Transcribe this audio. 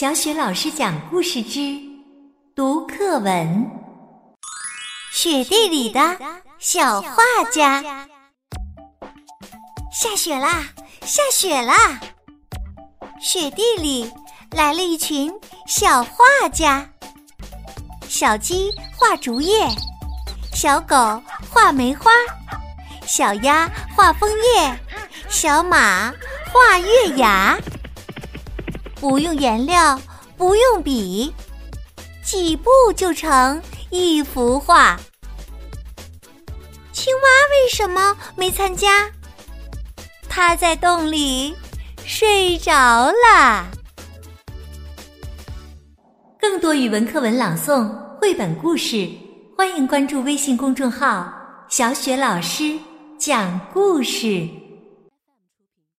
小雪老师讲故事之读课文：雪地里的小画家。下雪啦，下雪啦！雪地里来了一群小画家。小鸡画竹叶，小狗画梅花，小鸭画枫叶，小马画月牙。不用颜料，不用笔，几步就成一幅画。青蛙为什么没参加？它在洞里睡着了。更多语文课文朗诵、绘本故事，欢迎关注微信公众号“小雪老师讲故事”。